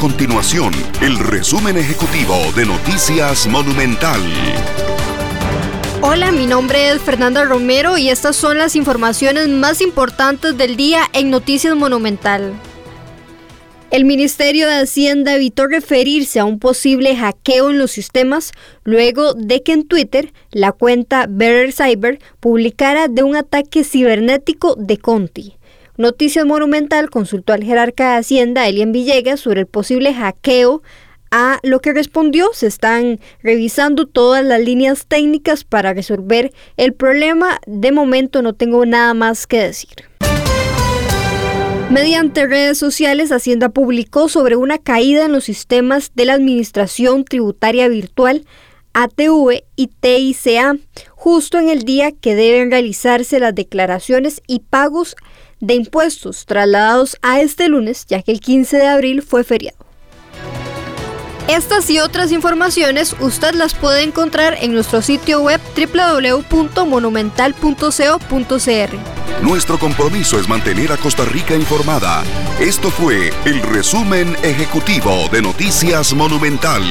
continuación el resumen ejecutivo de Noticias Monumental. Hola, mi nombre es Fernanda Romero y estas son las informaciones más importantes del día en Noticias Monumental. El Ministerio de Hacienda evitó referirse a un posible hackeo en los sistemas luego de que en Twitter la cuenta Better Cyber publicara de un ataque cibernético de Conti. Noticias Monumental consultó al jerarca de Hacienda, Elian Villegas, sobre el posible hackeo a lo que respondió, se están revisando todas las líneas técnicas para resolver el problema. De momento no tengo nada más que decir. Mediante redes sociales, Hacienda publicó sobre una caída en los sistemas de la Administración Tributaria Virtual ATV y TICA, justo en el día que deben realizarse las declaraciones y pagos de impuestos trasladados a este lunes, ya que el 15 de abril fue feriado. Estas y otras informaciones usted las puede encontrar en nuestro sitio web www.monumental.co.cr. Nuestro compromiso es mantener a Costa Rica informada. Esto fue el resumen ejecutivo de Noticias Monumental.